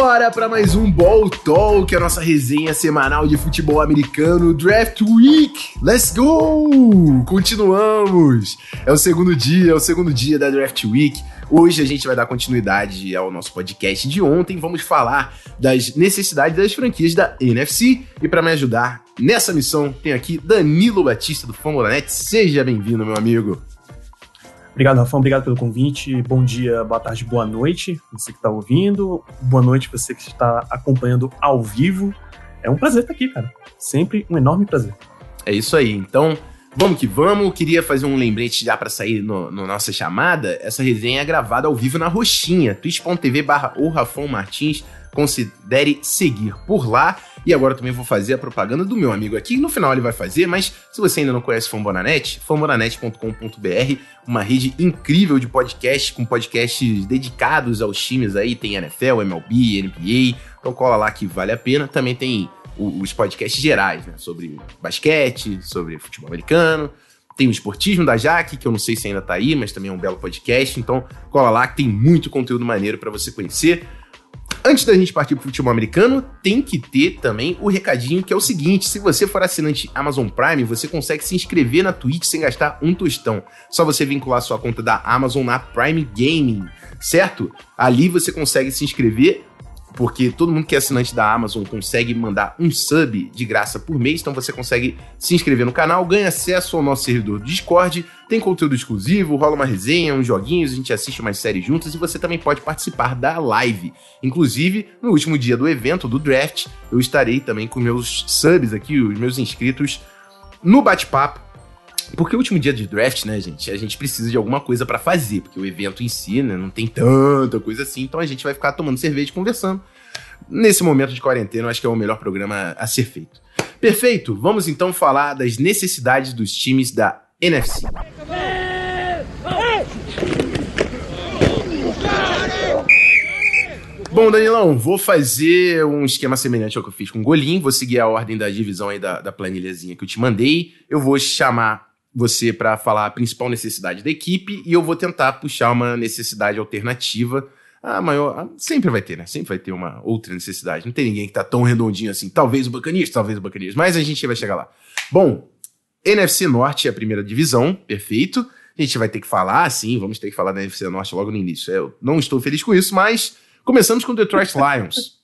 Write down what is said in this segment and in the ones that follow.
Bora para mais um Ball Talk, a nossa resenha semanal de futebol americano Draft Week. Let's go! Continuamos. É o segundo dia, é o segundo dia da Draft Week. Hoje a gente vai dar continuidade ao nosso podcast de ontem. Vamos falar das necessidades das franquias da NFC. E para me ajudar nessa missão, tem aqui Danilo Batista do Fambonanet. Seja bem-vindo, meu amigo. Obrigado, Rafão. Obrigado pelo convite. Bom dia, boa tarde, boa noite, você que está ouvindo. Boa noite, você que está acompanhando ao vivo. É um prazer estar aqui, cara. Sempre um enorme prazer. É isso aí. Então, vamos que vamos. Queria fazer um lembrete já para sair no, no, nossa chamada. Essa resenha é gravada ao vivo na Roxinha, twitch.tv barra Martins considere seguir por lá. E agora também vou fazer a propaganda do meu amigo aqui. No final ele vai fazer, mas se você ainda não conhece Fambonanet, fambonanet.com.br, uma rede incrível de podcasts, com podcasts dedicados aos times aí. Tem NFL, MLB, NBA. Então cola lá que vale a pena. Também tem os podcasts gerais, né? Sobre basquete, sobre futebol americano. Tem o Esportismo da Jaque, que eu não sei se ainda tá aí, mas também é um belo podcast. Então cola lá que tem muito conteúdo maneiro para você conhecer. Antes da gente partir pro futebol americano, tem que ter também o recadinho que é o seguinte: se você for assinante Amazon Prime, você consegue se inscrever na Twitch sem gastar um tostão. Só você vincular sua conta da Amazon na Prime Gaming, certo? Ali você consegue se inscrever porque todo mundo que é assinante da Amazon consegue mandar um sub de graça por mês, então você consegue se inscrever no canal, ganha acesso ao nosso servidor do Discord, tem conteúdo exclusivo, rola uma resenha, uns joguinhos, a gente assiste umas séries juntas e você também pode participar da live. Inclusive, no último dia do evento, do draft, eu estarei também com meus subs aqui, os meus inscritos, no bate-papo porque o último dia de draft, né, gente, a gente precisa de alguma coisa para fazer, porque o evento em si, né, não tem tanta coisa assim, então a gente vai ficar tomando cerveja e conversando. Nesse momento de quarentena, eu acho que é o melhor programa a ser feito. Perfeito, vamos então falar das necessidades dos times da NFC. Bom, Danilão, vou fazer um esquema semelhante ao que eu fiz com o Golim. Vou seguir a ordem da divisão aí da, da planilhazinha que eu te mandei. Eu vou chamar você para falar a principal necessidade da equipe e eu vou tentar puxar uma necessidade alternativa. A maior. Sempre vai ter, né? Sempre vai ter uma outra necessidade. Não tem ninguém que tá tão redondinho assim. Talvez o Bacanias, talvez o Bacanias. Mas a gente vai chegar lá. Bom, NFC Norte é a primeira divisão, perfeito. A gente vai ter que falar, sim, vamos ter que falar da NFC Norte logo no início. Eu não estou feliz com isso, mas começamos com o Detroit Lions.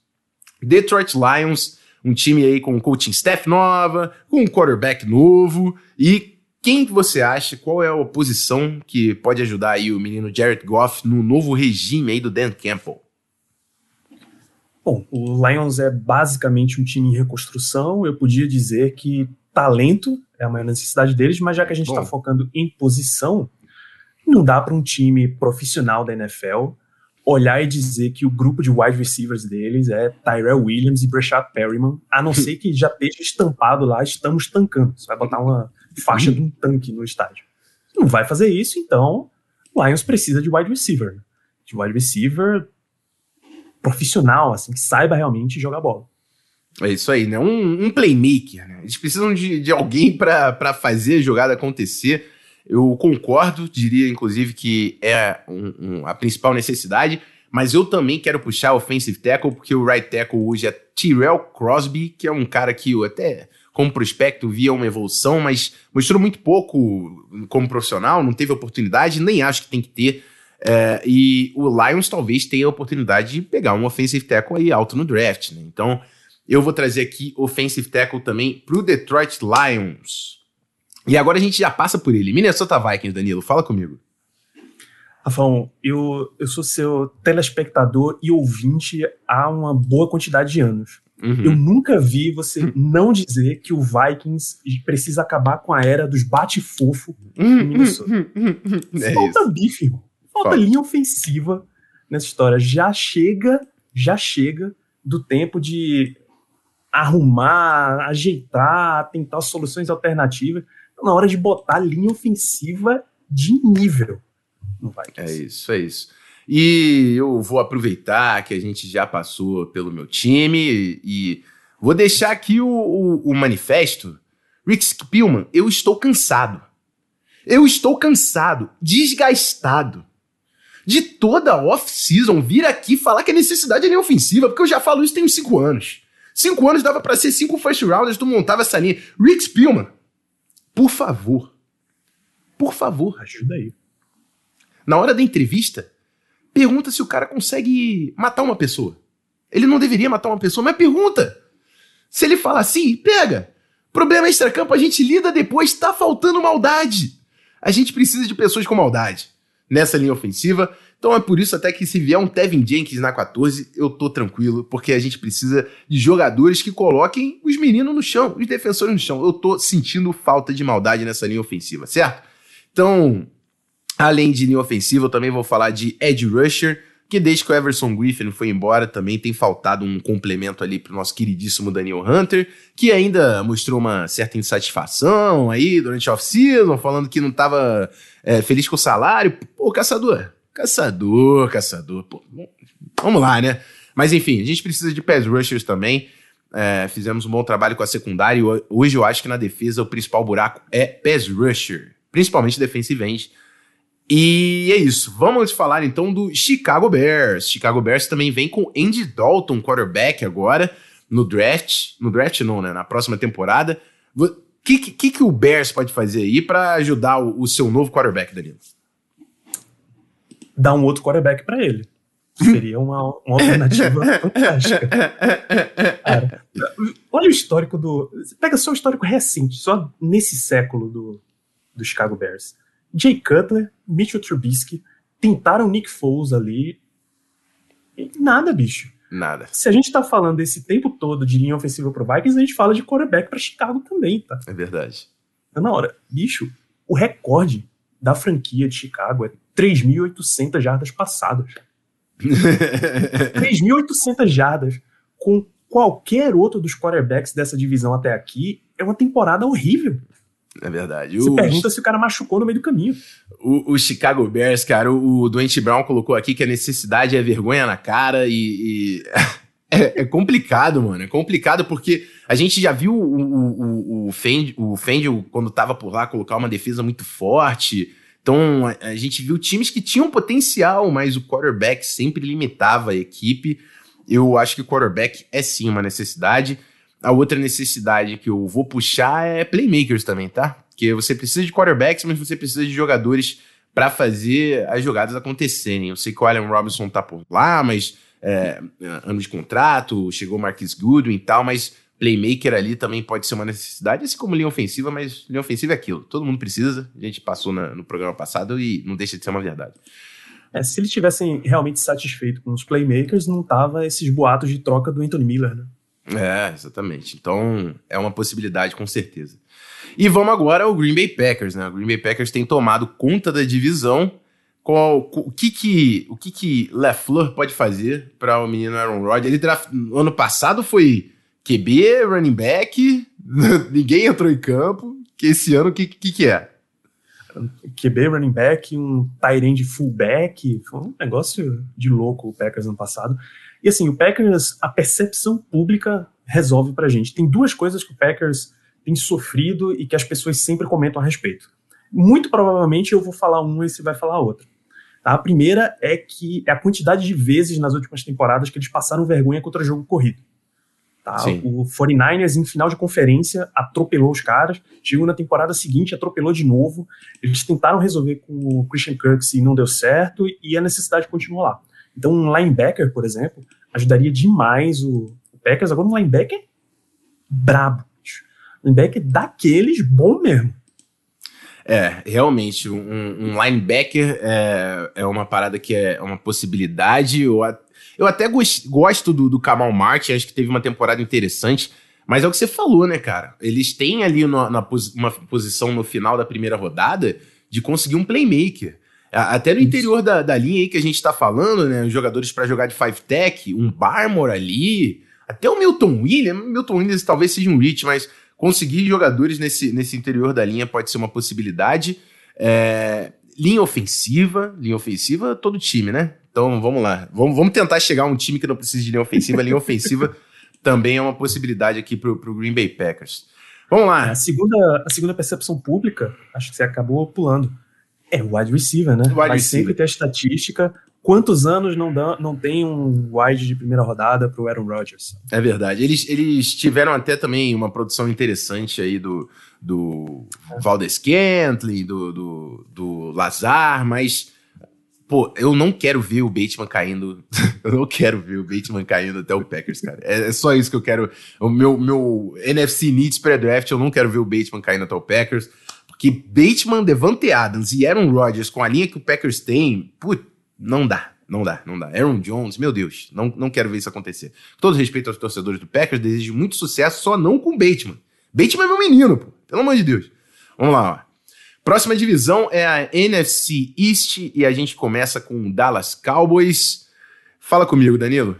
Detroit Lions, um time aí com coaching staff nova, com um quarterback novo e quem você acha, qual é a oposição que pode ajudar aí o menino Jared Goff no novo regime aí do Dan Campbell? Bom, o Lions é basicamente um time em reconstrução. Eu podia dizer que talento é a maior necessidade deles, mas já que a gente está focando em posição, não dá para um time profissional da NFL olhar e dizer que o grupo de wide receivers deles é Tyrell Williams e Brashad Perryman, a não ser que já esteja estampado lá, estamos tancando. Você vai botar uma faixa de um tanque no estádio. Não vai fazer isso, então o Lions precisa de wide receiver. De wide receiver profissional, assim, que saiba realmente jogar bola. É isso aí, né? Um, um playmaker, né? Eles precisam de, de alguém para fazer a jogada acontecer. Eu concordo, diria inclusive que é um, um, a principal necessidade, mas eu também quero puxar o offensive tackle, porque o right tackle hoje é Tyrell Crosby, que é um cara que eu até como prospecto via uma evolução, mas mostrou muito pouco como profissional, não teve oportunidade, nem acho que tem que ter. É, e o Lions talvez tenha a oportunidade de pegar um offensive tackle aí alto no draft, né? Então, eu vou trazer aqui offensive tackle também pro Detroit Lions. E agora a gente já passa por ele. Minnesota Vikings, Danilo, fala comigo. Rafão, eu, eu sou seu telespectador e ouvinte há uma boa quantidade de anos. Uhum. Eu nunca vi você uhum. não dizer que o Vikings precisa acabar com a era dos bate-fofo uhum. Minnesota. É Falta isso. bife, irmão. Falta Falta. linha ofensiva nessa história. Já chega, já chega do tempo de arrumar, ajeitar, tentar soluções alternativas. Na hora de botar linha ofensiva de nível no Vikings. É isso, é isso. E eu vou aproveitar que a gente já passou pelo meu time e, vou deixar aqui o, o, o manifesto. Rick Spielman, eu estou cansado. Eu estou cansado, desgastado de toda off-season vir aqui falar que a necessidade é linha ofensiva, porque eu já falo isso tem uns cinco anos. Cinco anos dava para ser cinco first rounders, tu montava essa linha. Rick Spielman, por favor. Por favor. Ajuda aí. Na hora da entrevista, pergunta se o cara consegue matar uma pessoa. Ele não deveria matar uma pessoa, mas pergunta. Se ele fala assim, pega. Problema extra-campo, a gente lida depois, tá faltando maldade. A gente precisa de pessoas com maldade nessa linha ofensiva. Então é por isso até que se vier um Tevin Jenkins na 14, eu tô tranquilo, porque a gente precisa de jogadores que coloquem os meninos no chão, os defensores no chão. Eu tô sentindo falta de maldade nessa linha ofensiva, certo? Então, além de linha ofensiva, eu também vou falar de edge rusher que desde que o Everson Griffin foi embora também tem faltado um complemento ali pro nosso queridíssimo Daniel Hunter, que ainda mostrou uma certa insatisfação aí durante a off-season, falando que não tava é, feliz com o salário. Pô, caçador, caçador, caçador, pô, vamos lá, né? Mas enfim, a gente precisa de pass rushers também. É, fizemos um bom trabalho com a secundária e hoje eu acho que na defesa o principal buraco é pass rusher, principalmente defensive end. E é isso. Vamos falar então do Chicago Bears. Chicago Bears também vem com Andy Dalton, quarterback, agora no draft. No draft, não, né? Na próxima temporada. O que, que, que o Bears pode fazer aí para ajudar o, o, seu novo quarterback, Danilo? Dar um outro quarterback para ele. Seria uma, uma alternativa fantástica. Cara, olha o histórico do. Pega só o histórico recente, só nesse século do, do Chicago Bears. Jay Cutler, Mitchell Trubisky, tentaram Nick Foles ali. E nada, bicho. Nada. Se a gente tá falando desse tempo todo de linha ofensiva pro Vikings, a gente fala de quarterback para Chicago também, tá? É verdade. Tá na hora. Bicho, o recorde da franquia de Chicago é 3.800 jardas passadas. 3.800 jardas com qualquer outro dos quarterbacks dessa divisão até aqui é uma temporada horrível. É verdade. Você o... pergunta se o cara machucou no meio do caminho. O, o Chicago Bears, cara, o, o Doente Brown colocou aqui que a necessidade é vergonha na cara e. e... é, é, complicado, mano. É complicado porque a gente já viu o, o, o, Fend, o quando tava por lá, colocar uma defesa muito forte. Então, a, a gente viu times que tinham potencial, mas o quarterback sempre limitava a equipe. Eu acho que o quarterback é sim uma necessidade. A outra necessidade que eu vou puxar é playmakers também, tá? Porque você precisa de quarterbacks, mas você precisa de jogadores para fazer as jogadas acontecerem. Eu sei que o Allen Robinson tá por lá, mas é, ano de contrato, chegou o Marquis Goodwin e tal, mas playmaker ali também pode ser uma necessidade, assim como linha ofensiva, mas linha ofensiva é aquilo. Todo mundo precisa, a gente passou na, no programa passado e não deixa de ser uma verdade. É, se eles tivessem realmente satisfeito com os playmakers, não tava esses boatos de troca do Anthony Miller, né? É, exatamente. Então, é uma possibilidade, com certeza. E vamos agora ao Green Bay Packers, né? O Green Bay Packers tem tomado conta da divisão. Qual, o que que o que que LeFleur pode fazer para o menino Aaron Rodgers? Ele draft, ano passado foi QB, running back, ninguém entrou em campo. Que esse ano o que, que que é? QB, running back, um tight fullback, foi um negócio de louco o Packers ano passado. E assim, o Packers, a percepção pública resolve pra gente. Tem duas coisas que o Packers tem sofrido e que as pessoas sempre comentam a respeito. Muito provavelmente eu vou falar uma e você vai falar outra. Tá? A primeira é que é a quantidade de vezes nas últimas temporadas que eles passaram vergonha contra jogo corrido. Tá? O 49ers, em final de conferência, atropelou os caras. Chegou na temporada seguinte, atropelou de novo. Eles tentaram resolver com o Christian Kirk e não deu certo, e a necessidade continua lá. Então, um linebacker, por exemplo, ajudaria demais o, Packers. Agora, um linebacker brabo. Linebacker daqueles bom mesmo. É, realmente, um, um linebacker é, é uma parada que é uma possibilidade. Eu, eu até gosto do, do Kamal Martin, acho que teve uma temporada interessante, mas é o que você falou, né, cara? Eles têm ali no, na, uma posição no final da primeira rodada de conseguir um playmaker. Até no interior da, da linha aí que a gente tá falando, né? Os jogadores para jogar de five tech, um Barmore ali, até o Milton Williams. Milton Williams talvez seja um reach, mas conseguir jogadores nesse, nesse interior da linha pode ser uma possibilidade. É, linha ofensiva, linha ofensiva, todo time, né? Então vamos lá. Vamos, vamos tentar chegar a um time que não precisa de linha ofensiva. linha ofensiva também é uma possibilidade aqui pro, pro Green Bay Packers. Vamos lá. A segunda, a segunda percepção pública, acho que você acabou pulando É, wide receiver, né? Wide Vai receiver. sempre ter a estatística. Quantos anos não, dá, não tem um wide de primeira rodada pro Aaron Rodgers? É verdade. Eles, eles tiveram até também uma produção interessante aí do, do é. Valdez Kentley, do, do, do Lazar, mas Pô, eu não quero ver o Bateman caindo. eu não quero ver o Bateman caindo até o Packers, cara. É, é só isso que eu quero. O meu, meu NFC Needs pré-draft, eu não quero ver o Bateman caindo até o Packers. Porque Bateman, Devante Adams e Aaron Rodgers, com a linha que o Packers tem, putz, não dá. Não dá, não dá. Aaron Jones, meu Deus, não, não quero ver isso acontecer. Com todo respeito aos torcedores do Packers, desejo muito sucesso, só não com Bateman. Bateman é meu menino, pô. Pelo amor de Deus. Vamos lá, ó. Próxima divisão é a NFC East e a gente começa com o Dallas Cowboys. Fala comigo, Danilo.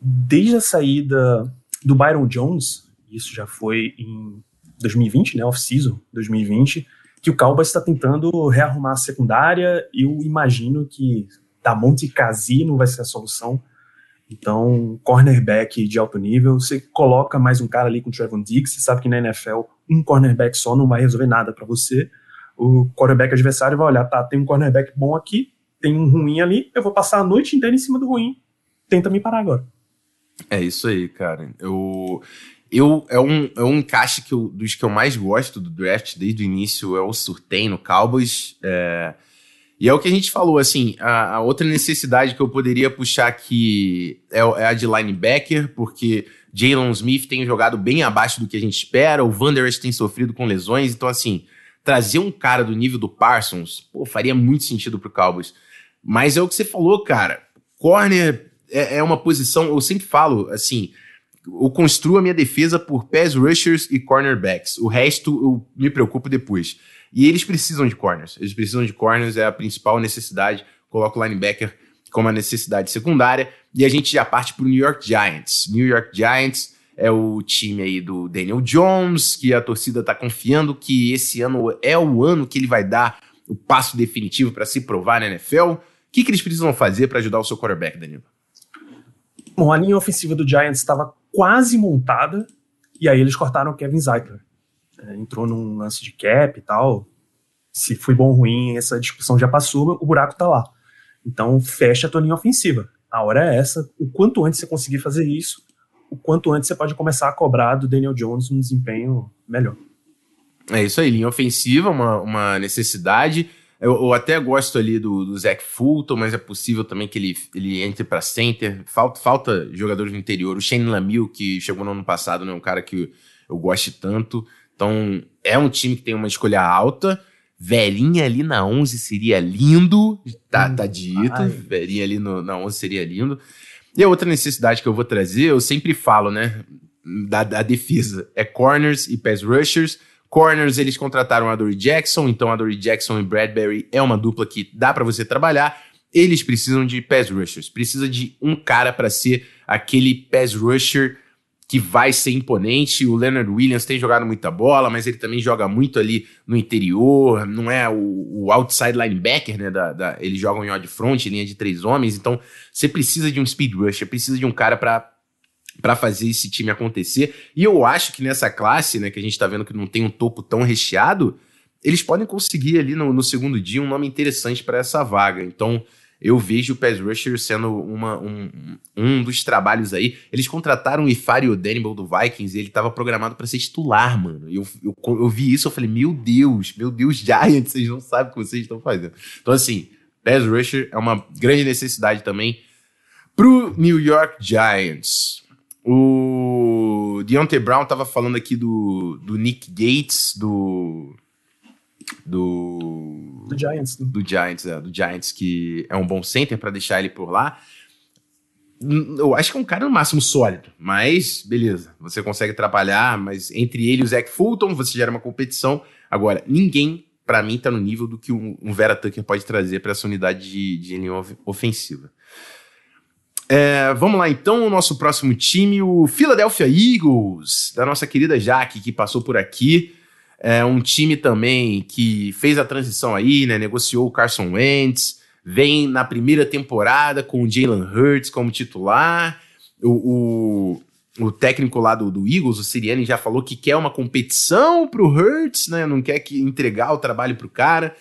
Desde a saída do Byron Jones, isso já foi em 2020, né, off-season 2020, que o Cowboys está tentando rearrumar a secundária. Eu imagino que Damonte Casino vai ser a solução. Então, cornerback de alto nível, você coloca mais um cara ali com o Trevor Diggs, você sabe que na NFL um cornerback só não vai resolver nada para você. O cornerback adversário vai olhar, tá, tem um cornerback bom aqui, tem um ruim ali, eu vou passar a noite inteira em cima do ruim. Tenta me parar agora. É isso aí, cara. Eu, eu é um, é um encaixe que eu, dos que eu mais gosto do draft desde o início é o Surtain no Cowboys. É, e é o que a gente falou, assim, a, a outra necessidade que eu poderia puxar aqui é, é a de linebacker, porque Jalen Smith tem jogado bem abaixo do que a gente espera, o Vanderers tem sofrido com lesões, então assim, trazer um cara do nível do Parsons, pô, faria muito sentido pro Cowboys. Mas é o que você falou, cara, corner é, é uma posição, eu sempre falo, assim, eu construo a minha defesa por pass rushers e cornerbacks, o resto eu me preocupo depois. E eles precisam de corners. Eles precisam de corners, é a principal necessidade. Coloco o linebacker como a necessidade secundária. E a gente já parte para o New York Giants. New York Giants é o time aí do Daniel Jones, que a torcida está confiando que esse ano é o ano que ele vai dar o passo definitivo para se provar na NFL. O que, que eles precisam fazer para ajudar o seu quarterback, Danilo? Bom, a linha ofensiva do Giants estava quase montada, e aí eles cortaram o Kevin Zeitler é, entrou num lance de cap e tal. Se foi bom ou ruim, essa discussão já passou, o buraco tá lá. Então fecha a tua linha ofensiva. A hora é essa. O quanto antes você conseguir fazer isso, o quanto antes você pode começar a cobrar do Daniel Jones um desempenho melhor. É isso aí, linha ofensiva, uma, uma necessidade. Eu, eu, até gosto ali do, do Zach Fulton, mas é possível também que ele, ele entre para center. Falta, falta jogadores no interior. O Shane Lamill, que chegou no ano passado, não é um cara que eu goste tanto. Então, é um time que tem uma escolha alta. Velhinha ali na 11 seria lindo. Tá, tá dito. Ai. Velhinha ali no, na 11 seria lindo. E a outra necessidade que eu vou trazer, eu sempre falo, né? Da, da defesa. É corners e pass rushers. Corners, eles contrataram a Dory Jackson. Então, a Dory Jackson e Bradbury é uma dupla que dá para você trabalhar. Eles precisam de pass rushers. Precisa de um cara para ser aquele pass rusher que vai ser imponente. O Leonard Williams tem jogado muita bola, mas ele também joga muito ali no interior, não é o, o outside linebacker, né? Da, da, eles jogam em odd front, linha de três homens, então você precisa de um speed rusher, precisa de um cara para para fazer esse time acontecer. E eu acho que nessa classe, né, que a gente tá vendo que não tem um topo tão recheado, eles podem conseguir ali no, no segundo dia um nome interessante para essa vaga. Então, eu vejo o Pass Rusher sendo uma, um, um dos trabalhos aí. Eles contrataram o Ifari Daniel do Vikings e ele estava programado para ser titular, mano. Eu, eu, eu, vi isso, eu falei, meu Deus, meu Deus, Giants, vocês não sabem o que vocês estão fazendo. Então, assim, Pass Rusher é uma grande necessidade também pro New York Giants. O Deontay Brown tava falando aqui do, do Nick Gates, do do. Do Giants. Do, do Giants, é, do Giants, que é um bom center para deixar ele por lá. Eu acho que é um cara no máximo sólido, mas beleza, você consegue trabalhar, mas entre ele e o Zach Fulton você gera uma competição. Agora, ninguém, para mim, tá no nível do que um, um Vera Tucker pode trazer para essa unidade de, de linha ofensiva. É, vamos lá então, o nosso próximo time, o Philadelphia Eagles, da nossa querida Jaque, que passou por aqui. É um time também que fez a transição aí, né? Negociou o Carson Wentz, vem na primeira temporada com o Jalen Hurts como titular. O, o, o técnico lá do, do Eagles, o Siriani, já falou que quer uma competição pro Hurts, né? Não quer que entregar o trabalho pro cara.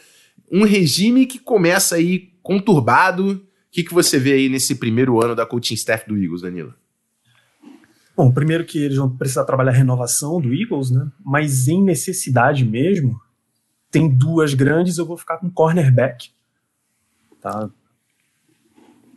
Um regime que começa aí conturbado. O que, que você vê aí nesse primeiro ano da coaching staff do Eagles, Danilo? Bom, primeiro que eles vão precisar trabalhar a renovação do Eagles, né? Mas em necessidade mesmo, tem duas grandes, eu vou ficar com cornerback. Tá?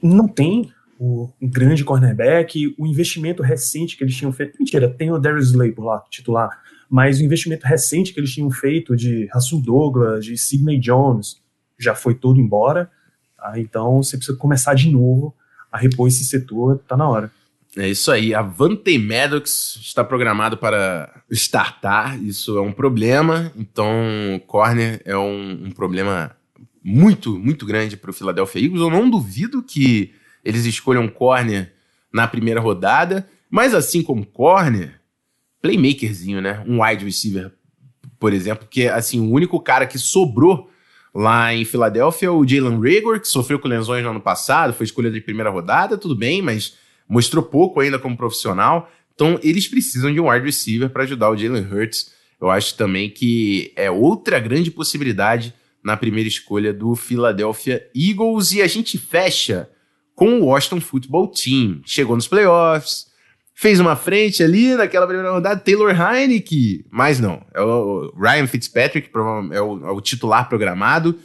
Não tem o um grande cornerback, o investimento recente que eles tinham feito. Mentira, tem o Darius Slay por lá, titular. Mas o investimento recente que eles tinham feito de Russell Douglas, de Sidney Jones, já foi todo embora. Tá? Então você precisa começar de novo a repor esse setor, tá na hora. É isso aí. A Vante Maddox está programado para startar. Isso é um problema. Então, corner é um, um problema muito, muito grande para o Philadelphia Eagles. Eu não duvido que eles escolham corner na primeira rodada. Mas assim como corner, playmakerzinho, né? Um wide receiver, por exemplo, que assim, o único cara que sobrou lá em Filadélfia o Jalen Rager, que sofreu com lesões no ano passado, foi escolha de primeira rodada, tudo bem, mas mostrou pouco ainda como profissional. Então, eles precisam de um wide receiver para ajudar o Jalen Hurts. Eu acho também que é outra grande possibilidade na primeira escolha do Philadelphia Eagles. E a gente fecha com o Washington Football Team. Chegou nos playoffs, fez uma frente ali naquela primeira rodada, Taylor Heineke, mas não, é o Ryan Fitzpatrick, é o, é o titular programado.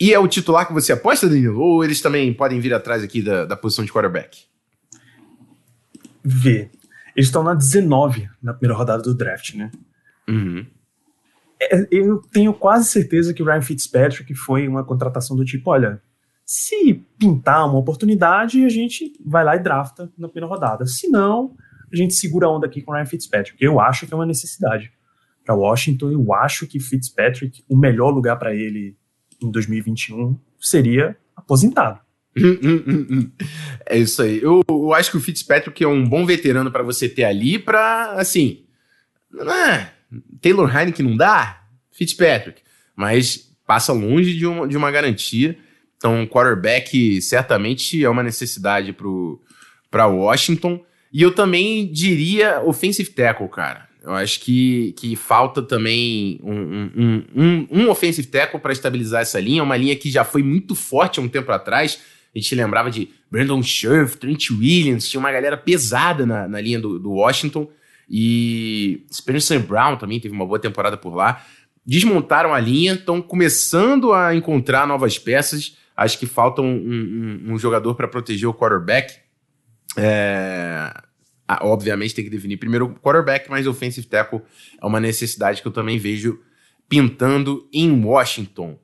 E é o titular que você aposta, Danilo? Ou eles também podem vir atrás aqui da, da posição de quarterback? ver. Eles estão na 19 na primeira rodada do draft, né? Uhum. É, eu tenho quase certeza que o Ryan Fitzpatrick foi uma contratação do tipo: olha, se pintar uma oportunidade, a gente vai lá e drafta na primeira rodada. Se não, a gente segura a onda aqui com o Ryan Fitzpatrick. Eu acho que é uma necessidade. Para Washington, eu acho que Fitzpatrick, o melhor lugar para ele em 2021 seria aposentado. é isso aí. Eu, eu, acho que o Fitzpatrick é um bom veterano para você ter ali para assim. É, Taylor Heineken não dá? Fitzpatrick. Mas passa longe de uma, de uma garantia. Então, quarterback certamente é uma necessidade para Washington. E eu também diria offensive tackle, cara. Eu acho que, que falta também um, um, um, um offensive tackle para estabilizar essa linha. Uma linha que já foi muito forte há um tempo atrás a gente lembrava de Brandon Scherf, Trent Williams, tinha uma galera pesada na, na linha do, do Washington. E Spencer Brown também teve uma boa temporada por lá. Desmontaram a linha, estão começando a encontrar novas peças. Acho que falta um, um, um jogador para proteger o quarterback. É, obviamente tem que definir primeiro o quarterback, mas offensive tackle é uma necessidade que eu também vejo pintando em Washington.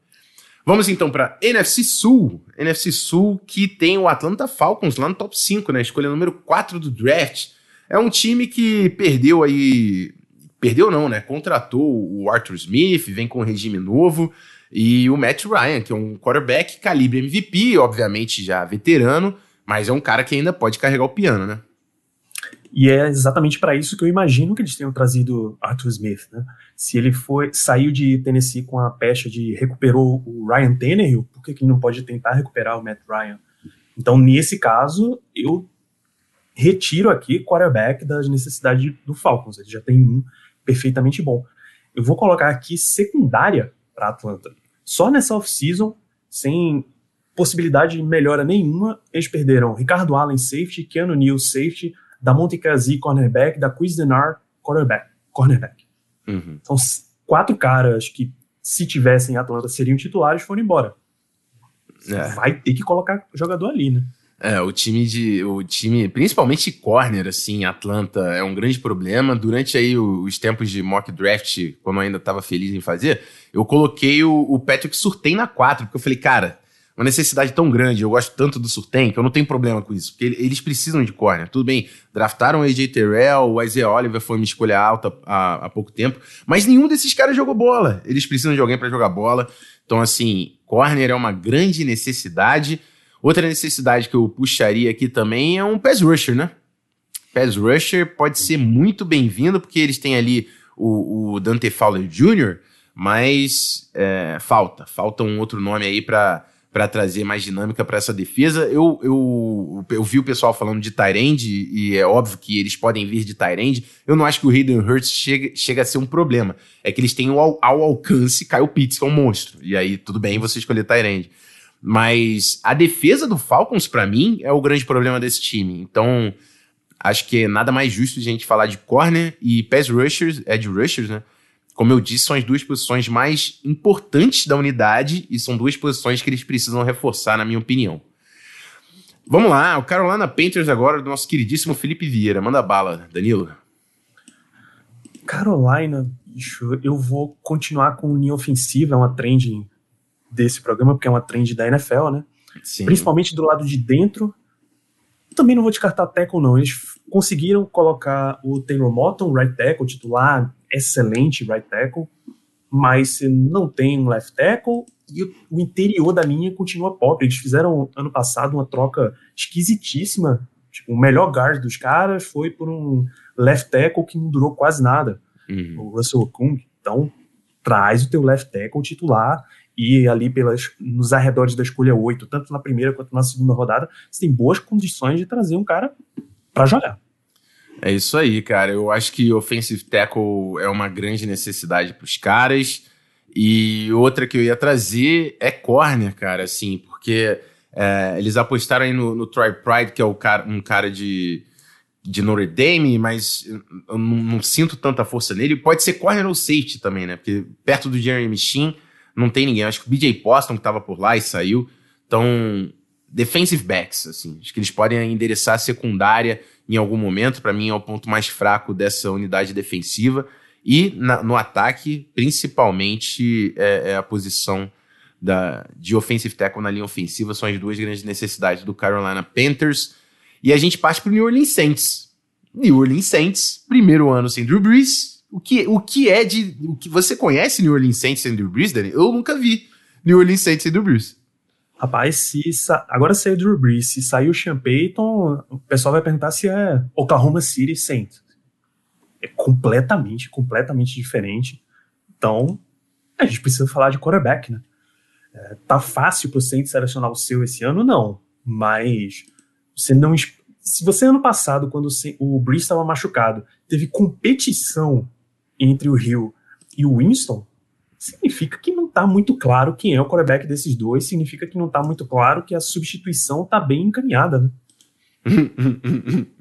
Vamos então para NFC Sul. NFC Sul que tem o Atlanta Falcons lá no top 5, né? Escolha número 4 do draft. É um time que perdeu aí. Perdeu não, né? Contratou o Arthur Smith, vem com um regime novo. E o Matt Ryan, que é um quarterback calibre MVP, obviamente já veterano, mas é um cara que ainda pode carregar o piano, né? E é exatamente para isso que eu imagino que eles tenham trazido Arthur Smith, né? Se ele foi saiu de Tennessee com a pecha de recuperou o Ryan Tannehill, por que, que ele não pode tentar recuperar o Matt Ryan? Então, nesse caso, eu retiro aqui quarterback das necessidades do Falcons. Ele já tem um perfeitamente bom. Eu vou colocar aqui secundária para Atlanta. Só nessa off-season, sem possibilidade de melhora nenhuma, eles perderam Ricardo Allen, safety, Keanu Neal, safety, da Monte Kazi, cornerback, da Quiz Denar, cornerback. cornerback. Uhum. São quatro caras que, se tivessem Atlanta, seriam titulares foram embora. É. Vai ter que colocar jogador ali, né? É, o time de. O time, principalmente corner, assim, Atlanta, é um grande problema. Durante aí os tempos de mock draft, quando eu ainda estava feliz em fazer, eu coloquei o, o Patrick Surtain na 4, porque eu falei, cara, uma necessidade tão grande, eu gosto tanto do Surtain, que eu não tenho problema com isso, porque eles precisam de corner. Tudo bem, draftaram o AJ Terrell, o Isaiah Oliver foi uma escolha alta há, há pouco tempo, mas nenhum desses caras jogou bola. Eles precisam de alguém para jogar bola. Então, assim, corner é uma grande necessidade. Outra necessidade que eu puxaria aqui também é um pass rusher, né? Pass rusher pode ser muito bem-vindo, porque eles têm ali o, o Dante Fowler Jr., mas é, falta. Falta um outro nome aí para para trazer mais dinâmica para essa defesa. Eu, eu, eu vi o pessoal falando de Tyrande, e é óbvio que eles podem vir de Tyrande. Eu não acho que o Hayden Hurts chega, chega a ser um problema. É que eles têm ao, ao alcance Kyle Pitts, que é um monstro. E aí, tudo bem você escolher Tyrande. Mas a defesa do Falcons, para mim, é o grande problema desse time. Então, acho que é nada mais justo a gente falar de corner e pass rushers, edge rushers, né? Como eu disse, são as duas posições mais importantes da unidade e são duas posições que eles precisam reforçar, na minha opinião. Vamos lá, o Carolina Panthers agora, do nosso queridíssimo Felipe Vieira. Manda bala, Danilo. Carolina, bicho, eu vou continuar com linha ofensiva, é uma trend desse programa, porque é uma trend da NFL, né? Sim. Principalmente do lado de dentro. Também não vou descartar tackle, não. Eles conseguiram colocar o Taylor Moton, right tackle, titular, excelente right tackle, mas você não tem um left tackle e o interior da linha continua pobre. Eles fizeram ano passado uma troca esquisitíssima. Tipo, o melhor guard dos caras foi por um left tackle que não durou quase nada, uhum. o Russell Kung. Então, traz o teu left tackle titular e ali pelas, nos arredores da escolha 8, tanto na primeira quanto na segunda rodada, você tem boas condições de trazer um cara para jogar. É isso aí, cara. Eu acho que offensive tackle é uma grande necessidade para os caras. E outra que eu ia trazer é corner, cara, assim, porque é, eles apostaram aí no, no Troy Pride, que é cara, um cara de, de Notre Dame, mas eu não, não, sinto tanta força nele. Pode ser corner ou safety também, né? Porque perto do Jeremy Sheen não tem ninguém. Acho que o BJ Poston que tava por lá e saiu. Então, defensive backs, assim. Acho que eles podem endereçar a secundária em algum momento. Para mim, é o ponto mais fraco dessa unidade defensiva. E na, no ataque, principalmente, é, é, a posição da, de offensive tackle na linha ofensiva. São as duas grandes necessidades do Carolina Panthers. E a gente parte para o New Orleans Saints. New Orleans Saints, primeiro ano sem Drew Brees. O que, o que é de. O que você conhece New Orleans Saints sem Drew Brees, Danny? Eu nunca vi New Orleans Saints sem Drew Brees. Rapaz, se sa... agora saiu Drew Brees, se sair o Sean Payton, o pessoal vai perguntar se é Oklahoma City Saints. É completamente, completamente diferente. Então, a gente precisa falar de quarterback, né? É, tá fácil pro Saints selecionar o seu esse ano? Não. Mas você não. Se você ano passado, quando o Brees estava machucado, teve competição entre o Hill e o Winston, significa que não está muito claro quem é o quarterback desses dois, significa que não está muito claro que a substituição está bem encaminhada, né?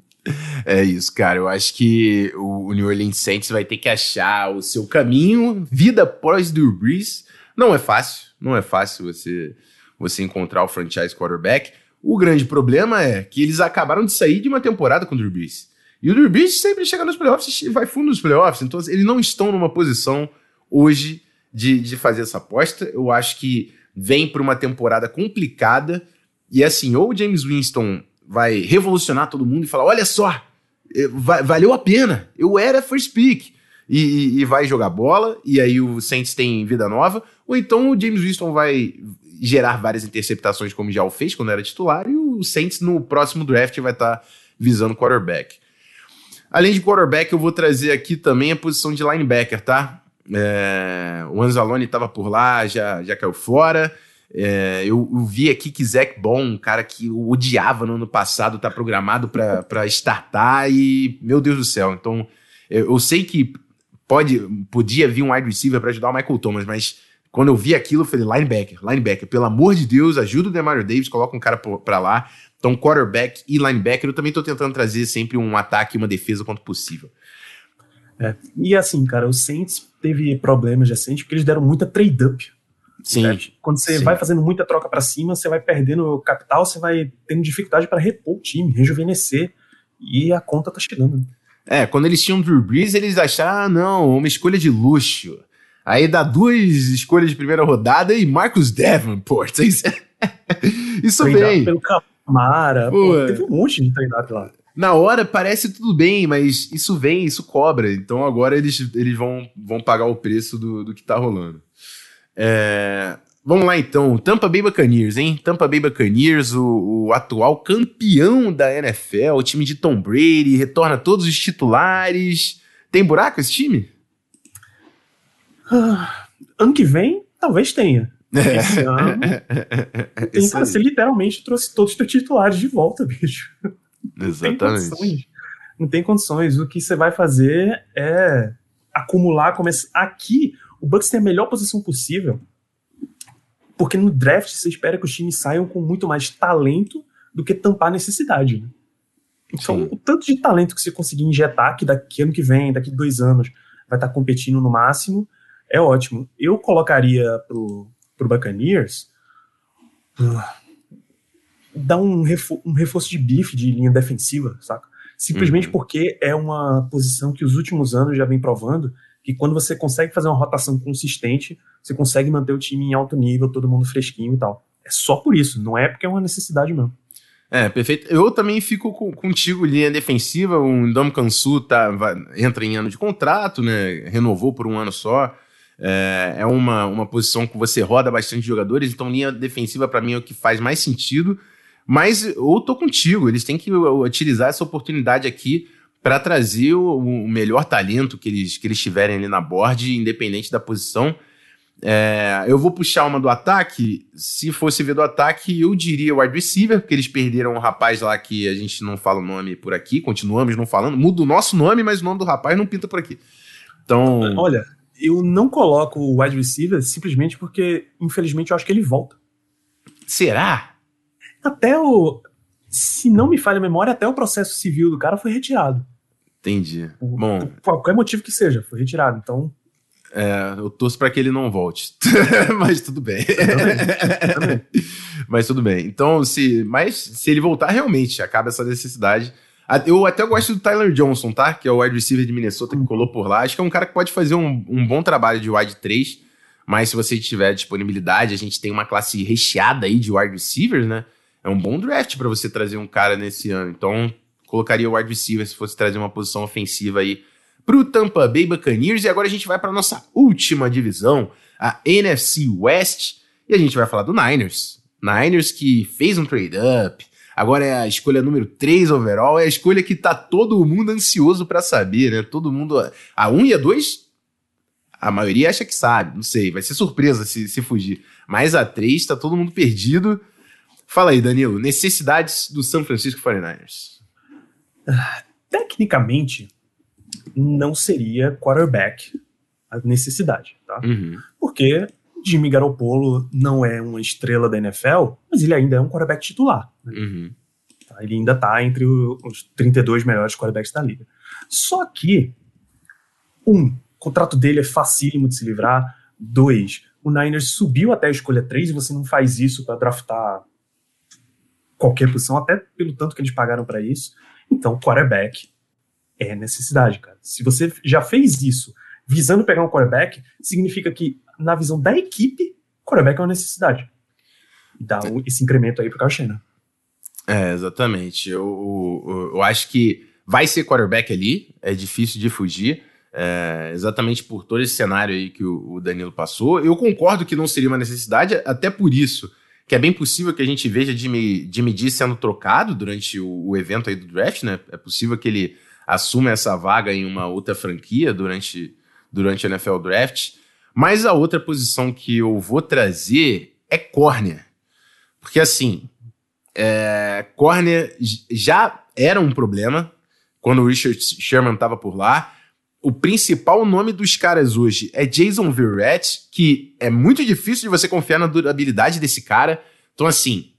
É isso, cara. Eu acho que o New Orleans Saints vai ter que achar o seu caminho, vida pós Drew Brees. Não é fácil, não é fácil você, você encontrar o franchise quarterback. O grande problema é que eles acabaram de sair de uma temporada com o Drew Brees. E o Drew sempre chega nos playoffs e vai fundo nos playoffs. Então eles não estão numa posição hoje de, de fazer essa aposta. Eu acho que vem para uma temporada complicada. E assim, ou o James Winston vai revolucionar todo mundo e falar: olha só, eh, valeu a pena, eu era first pick. E, e, e, vai jogar bola, e aí o Saints tem vida nova, ou então o James Winston vai gerar várias interceptações, como já o fez quando era titular, e o Saints no próximo draft vai estar tá visando quarterback. Além de quarterback, eu vou trazer aqui também a posição de linebacker, tá? É, o Anzalone estava por lá, já, já caiu fora. É, eu, eu, vi aqui que Zac Bom, um cara que eu odiava no ano passado, tá programado para startar e, meu Deus do céu. Então, eu, eu sei que pode, podia vir um wide receiver para ajudar o Michael Thomas, mas quando eu vi aquilo, eu falei, linebacker, linebacker, pelo amor de Deus, ajuda o Demario Davis, coloca um cara para lá. Então, quarterback e linebacker, eu também tô tentando trazer sempre um ataque e uma defesa quanto possível. É, e assim, cara, o Saints teve problemas recentes porque eles deram muita trade-up. Sim. Né? Quando você sim. vai fazendo muita troca para cima, você vai perdendo capital, você vai tendo dificuldade para repor o time, rejuvenescer, e a conta tá chegando. É, quando eles tinham Drew Brees, eles acharam, ah, não, uma escolha de luxo. Aí dá duas escolhas de primeira rodada e Marcus Davenport. Isso, isso vem. Pelo Camara, pô, teve um monte de treinado lá na hora parece tudo bem, mas isso vem, isso cobra. Então agora eles, eles vão, vão pagar o preço do, do que tá rolando. É, vamos lá então, Tampa Bay Buccaneers, hein? Tampa Bay Buccaneers, o, o, atual campeão da NFL, o time de Tom Brady, retorna todos os titulares. Tem buraco esse time? Ah, ano que vem, talvez tenha. Esse ano. tem, cara, você literalmente trouxe todos os teus titulares de volta, bicho. Exatamente. Não tem condições. Não tem condições. O que você vai fazer é acumular, começar. Aqui, o Bucks tem a melhor posição possível. Porque no draft você espera que os times saiam com muito mais talento do que tampar necessidade. Né? Então, Sim. o tanto de talento que você conseguir injetar, que daqui ano que vem, daqui dois anos, vai estar competindo no máximo, é ótimo. Eu colocaria pro, pro Buccaneers uh, dar um, refo um reforço de bife de linha defensiva, saca? Simplesmente uhum. porque é uma posição que os últimos anos já vem provando que quando você consegue fazer uma rotação consistente, você consegue manter o time em alto nível, todo mundo fresquinho e tal. É só por isso, não é porque é uma necessidade mesmo. É, perfeito. Eu também fico com, contigo, linha defensiva. O Ndom Kansu tá, vai, entra em ano de contrato, né? Renovou por um ano só. É, é uma, uma posição que você roda bastante jogadores, então linha defensiva para mim é o que faz mais sentido. Mas eu tô contigo, eles têm que utilizar essa oportunidade aqui para trazer o, o, melhor talento que eles, que eles tiverem ali na board, independente da posição. É, eu vou puxar uma do ataque. Se fosse ver do ataque, eu diria wide receiver, porque eles perderam um rapaz lá que a gente não fala o nome por aqui, continuamos não falando. Muda o nosso nome, mas o nome do rapaz não pinta por aqui. Então. Olha, eu não coloco o wide receiver simplesmente porque, infelizmente, eu acho que ele volta. Será? Até o. Se não me falha a memória, até o processo civil do cara foi retirado. Entendi. Bom. Por qualquer motivo que seja, foi retirado. Então, é, eu torço para que ele não volte. mas tudo bem. também. mas tudo bem. Então, se, mas se ele voltar, realmente acaba essa necessidade. Eu até gosto do Tyler Johnson, tá? Que é o wide receiver de Minnesota que colou por lá. Acho que é um cara que pode fazer um, um bom trabalho de wide 3. Mas se você tiver disponibilidade, a gente tem uma classe recheada aí de wide receivers, né? É um bom draft para você trazer um cara nesse ano. Então, colocaria o wide receiver se fosse trazer uma posição ofensiva aí para o Tampa Bay Buccaneers. E agora a gente vai para nossa última divisão, a NFC West, e a gente vai falar do Niners. Niners que fez um trade-up, agora é a escolha número 3 overall, é a escolha que tá todo mundo ansioso para saber, né? Todo mundo. A 1 e a 2, a maioria acha que sabe, não sei, vai ser surpresa se, se fugir. Mas a 3 tá todo mundo perdido. Fala aí, Danilo, necessidades do San Francisco 49ers. Ah, tecnicamente, não seria quarterback a necessidade, tá? Uhum. Porque Jimmy Garoppolo não é uma estrela da NFL, mas ele ainda é um quarterback titular. Né? Uhum. Tá? Ele ainda tá entre os 32 melhores quarterbacks da liga. Só que, um, o contrato dele é facílimo de se livrar. Dois, o Niners subiu até a escolha 3 e você não faz isso para draftar qualquer posição, até pelo tanto que eles pagaram para isso. Então, quarterback é necessidade, cara. Se você já fez isso visando pegar um quarterback, significa que, na visão da equipe, quarterback é uma necessidade. Dá esse incremento aí pro Kyle É, exatamente. Eu, eu, eu, acho que vai ser quarterback ali, é difícil de fugir. É, exatamente por todo esse cenário aí que o, o Danilo passou. Eu concordo que não seria uma necessidade, até por isso que é bem possível que a gente veja Jimmy, Jimmy D sendo trocado durante o, o evento aí do draft, né? É possível que ele assume essa vaga em uma outra franquia durante, durante a NFL Draft. Mas a outra posição que eu vou trazer é corner. Porque assim, é, corner já era um problema quando o Richard Sherman estava por lá. O principal nome dos caras hoje é Jason Verrett, que é muito difícil de você confiar na durabilidade desse cara. Então, assim,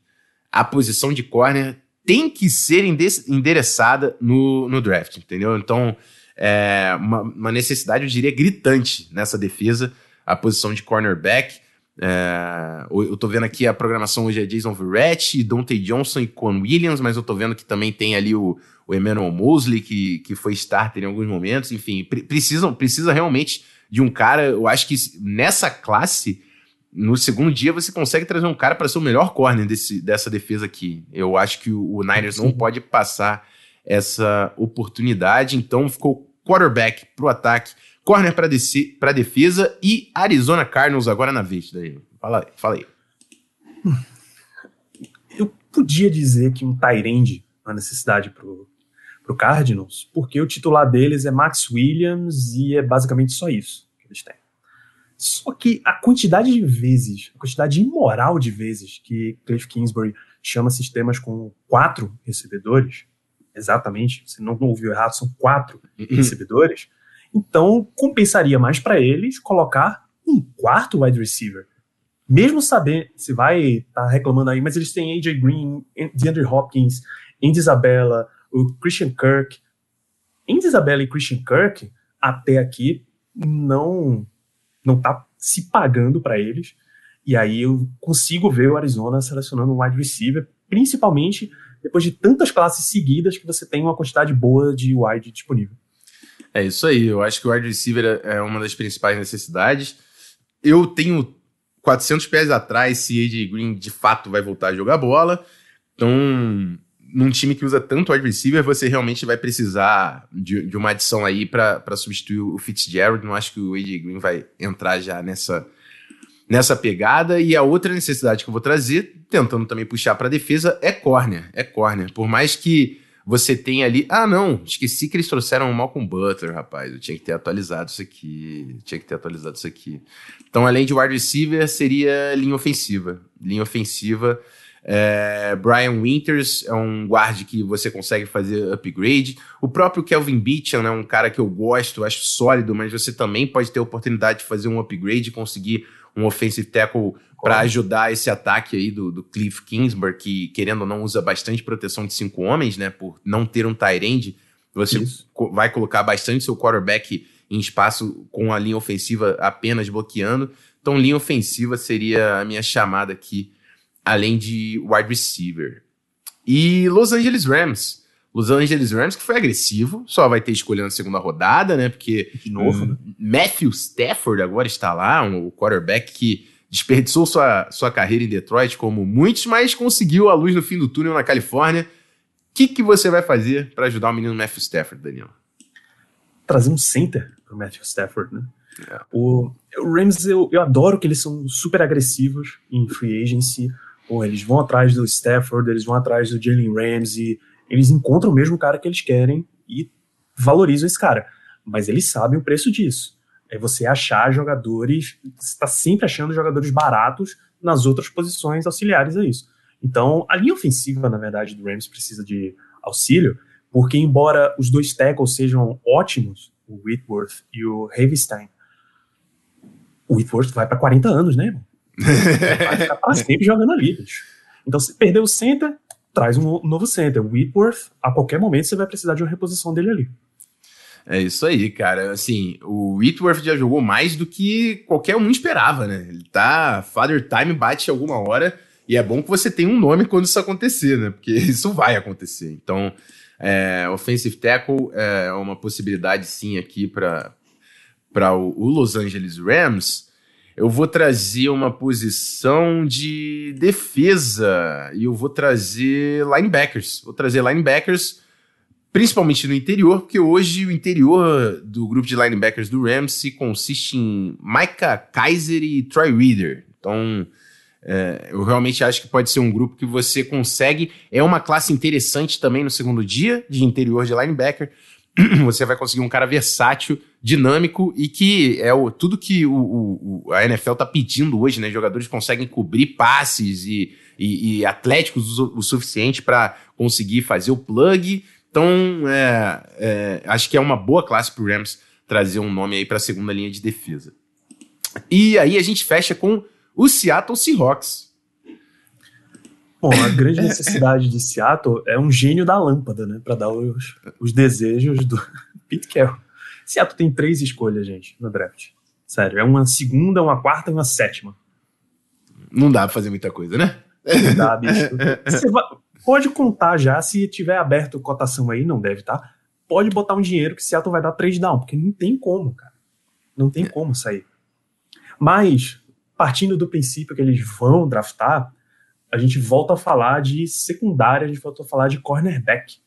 a posição de corner tem que ser endereçada no, no draft, entendeu? Então, é uma, uma, necessidade, eu diria, gritante nessa defesa, a posição de cornerback. É, eu tô vendo aqui a programação hoje é Jason Verrett, Dante Johnson e Con Williams, mas eu tô vendo que também tem ali o, o Emmanuel Mosley, que, que foi starter em alguns momentos. Enfim, pre precisam, precisa realmente de um cara. Eu acho que nessa classe no segundo dia você consegue trazer um cara para ser o melhor corner desse, dessa defesa aqui. Eu acho que o, o Niners Sim. não pode passar essa oportunidade, então ficou quarterback para o ataque, corner para defesa e Arizona Cardinals agora na vez. Daí. Fala, fala aí. Eu podia dizer que um Tyrande é uma necessidade para o Cardinals, porque o titular deles é Max Williams e é basicamente só isso que eles têm. Só que a quantidade de vezes, a quantidade imoral de vezes que Cliff Kingsbury chama sistemas com quatro recebedores, exatamente, você não ouviu errado, são quatro uhum. recebedores, então compensaria mais para eles colocar um quarto wide receiver. Mesmo saber, se vai estar tá reclamando aí, mas eles têm AJ Green, DeAndre Hopkins, Andy Isabella, o Christian Kirk. Andy Isabella e Christian Kirk, até aqui, não não tá se pagando para eles. E aí eu consigo ver o Arizona selecionando um wide receiver, principalmente depois de tantas classes seguidas que você tem uma quantidade boa de wide disponível. É isso aí. Eu acho que o wide receiver é uma das principais necessidades. Eu tenho 400 pés atrás se AJ Green de fato vai voltar a jogar bola. Então, num time que usa tanto wide receiver, você realmente vai precisar de, de uma adição aí para substituir o Fitzgerald. Não acho que o AJ Green vai entrar já nessa, nessa pegada. E a outra necessidade que eu vou trazer, tentando também puxar para defesa, é corner. É corner. Por mais que você tenha ali. Ah, não, esqueci que eles trouxeram o Malcolm Butler, rapaz. Eu tinha que ter atualizado isso aqui. tinha que ter atualizado isso aqui. Então, além de wide receiver, seria linha ofensiva. Linha ofensiva. É, Brian Winters é um guard que você consegue fazer upgrade. O próprio Kelvin Beacham é né, um cara que eu gosto, acho sólido, mas você também pode ter a oportunidade de fazer um upgrade e conseguir um offensive tackle para ajudar esse ataque aí do, do Cliff Kingsbury, que querendo ou não usa bastante proteção de cinco homens, né? Por não ter um tight end, você co vai colocar bastante seu quarterback em espaço com a linha ofensiva apenas bloqueando. Então, linha ofensiva seria a minha chamada aqui além de wide receiver. E Los Angeles Rams. Los Angeles Rams, que foi agressivo, só vai ter escolha na segunda rodada, né? Porque de novo, né? Matthew Stafford agora está lá, um quarterback que desperdiçou sua, sua carreira em Detroit, como muitos, mas conseguiu a luz no fim do túnel na Califórnia. O que, que você vai fazer para ajudar o menino Matthew Stafford, Daniel? Trazer um center para o Matthew Stafford, né? É. O, o Rams, eu, eu adoro que eles são super agressivos em free agency. Pô, eles vão atrás do Stafford, eles vão atrás do Jalen Ramsey, eles encontram mesmo o cara que eles querem e valorizam esse cara. Mas eles sabem o preço disso. É você achar jogadores, você está sempre achando jogadores baratos nas outras posições auxiliares a isso. Então, a linha ofensiva, na verdade, do Rams precisa de auxílio, porque embora os dois tackles sejam ótimos, o Whitworth e o Havestein, o Whitworth vai para 40 anos, né, irmão? Vai ficar pra sempre jogando ali, bicho. Então, se perder o center, traz um novo center. O Whitworth, a qualquer momento, você vai precisar de uma reposição dele ali. É isso aí, cara. Assim, o Whitworth já jogou mais do que qualquer um esperava, né? Ele tá. Father Time bate alguma hora. E é bom que você tenha um nome quando isso acontecer, né? Porque isso vai acontecer. Então, é, offensive tackle é uma possibilidade sim aqui para o, o Los Angeles Rams eu vou trazer uma posição de defesa e eu vou trazer linebackers. Vou trazer linebackers principalmente no interior, porque hoje o interior do grupo de linebackers do Rams consiste em Micah Kaiser e Troy Reader. Então, é, eu realmente acho que pode ser um grupo que você consegue. É uma classe interessante também no segundo dia de interior de linebacker. você vai conseguir um cara versátil, dinâmico e que é o, tudo que o, o, a NFL tá pedindo hoje, né? Jogadores conseguem cobrir passes e, e, e atléticos o, o suficiente para conseguir fazer o plug. Então, é, é, acho que é uma boa classe pro Rams trazer um nome aí para a segunda linha de defesa. E aí a gente fecha com o Seattle Seahawks. Bom, a grande necessidade de Seattle é um gênio da lâmpada, né? Para dar os, os desejos do Pete Carroll. Seattle tem três escolhas, gente, no draft. Sério, é uma segunda, uma quarta e uma sétima. Não dá pra fazer muita coisa, né? Não dá, bicho. Você vai, pode contar já, se tiver aberto cotação aí, não deve, tá? Pode botar um dinheiro que Seattle vai dar três down, porque não tem como, cara. Não tem como sair. Mas, partindo do princípio que eles vão draftar, a gente volta a falar de secundária, a gente volta a falar de cornerback.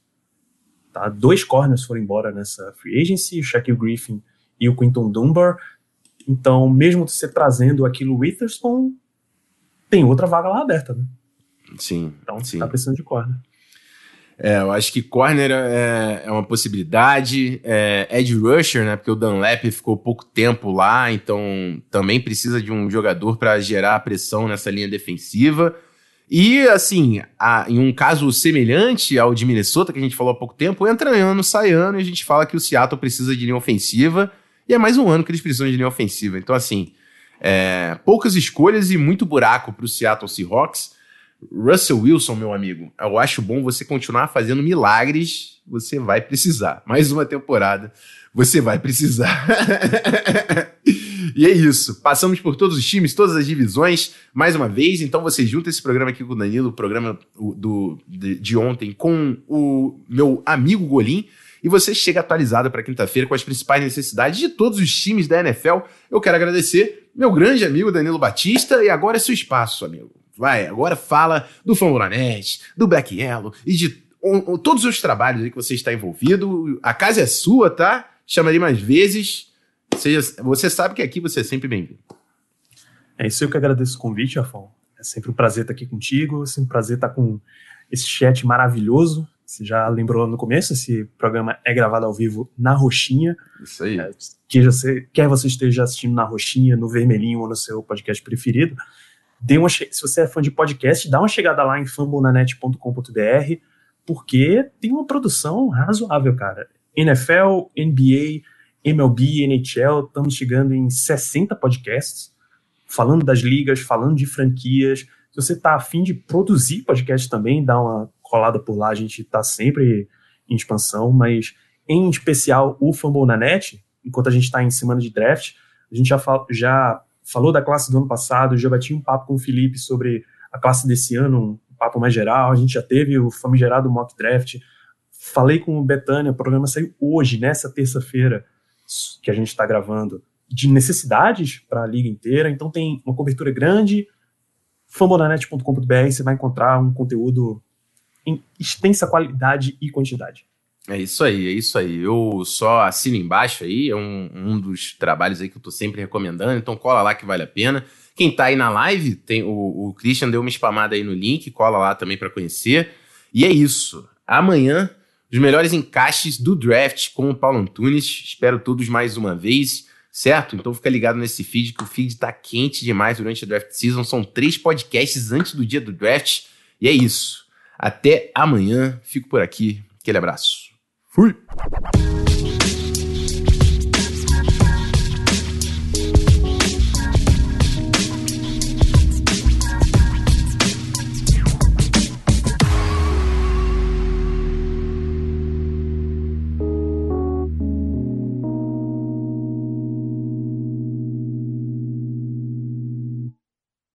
Tá? Dois corners foram embora nessa free agency, o Shaquille Griffin e o Quinton Dunbar. Então, mesmo você trazendo aquilo Witherspoon, tem outra vaga lá aberta, né? Sim. Então, sim. tá precisando de corner. É, eu acho que corner é, é uma possibilidade. É, Ed Rusher, né? Porque o Dunlap ficou pouco tempo lá, então também precisa de um jogador para gerar pressão nessa linha defensiva. E, assim, a, em um caso semelhante ao de Minnesota, que a gente falou há pouco tempo, entra ano, sai ano, e a gente fala que o Seattle precisa de linha ofensiva, e é mais um ano que eles precisam de linha ofensiva. Então, assim, é, poucas escolhas e muito buraco para o Seattle Seahawks. Russell Wilson, meu amigo, eu acho bom você continuar fazendo milagres, você vai precisar. Mais uma temporada, você vai precisar. E é isso. Passamos por todos os times, todas as divisões, mais uma vez. Então você junta esse programa aqui com o Danilo, o programa do, de, de ontem, com o meu amigo Golim. E você chega atualizado para quinta-feira com as principais necessidades de todos os times da NFL. Eu quero agradecer meu grande amigo Danilo Batista. E agora é seu espaço, amigo. Vai, agora fala do Fambonanet, do Black Yellow e de um, um, todos os trabalhos aí que você está envolvido. A casa é sua, tá? Chamarei mais vezes. Seja, você sabe que aqui você é sempre bem-vindo. É isso eu que agradeço o convite, Rafão. É sempre um prazer estar aqui contigo, é sempre um prazer estar com esse chat maravilhoso. Você já lembrou no começo, esse programa é gravado ao vivo na Roxinha. Isso aí. É, quer, você, quer você esteja assistindo na Roxinha, no Vermelhinho ou no seu podcast preferido, dê uma, se você é fã de podcast, dá uma chegada lá em fambonanet.com.br, porque tem uma produção razoável, cara. NFL, NBA, MLB, NHL, estamos chegando em 60 podcasts, falando das ligas, falando de franquias. Se você está afim de produzir podcast também, dá uma colada por lá, a gente está sempre em expansão, mas em especial o Fumble na Net, enquanto a gente está em semana de draft, a gente já, fal já falou da classe do ano passado, já bati um papo com o Felipe sobre a classe desse ano, um papo mais geral, a gente já teve o famigerado mock draft, falei com o Betânia, o programa saiu hoje, nessa terça-feira, que a gente está gravando de necessidades para a liga inteira. Então tem uma cobertura grande. fambonanet.com.br você vai encontrar um conteúdo em extensa qualidade e quantidade. É isso aí, é isso aí. Eu só assino embaixo aí, é um, um dos trabalhos aí que eu tô sempre recomendando, então cola lá que vale a pena. Quem tá aí na live, tem o, o Christian deu uma spamada aí no link, cola lá também para conhecer. E é isso. Amanhã os melhores encaixes do draft com o Paulo Antunes. Espero todos mais uma vez, certo? Então fica ligado nesse feed, que o feed tá quente demais durante a draft season. São três podcasts antes do dia do draft. E é isso. Até amanhã. Fico por aqui. Aquele abraço. Fui!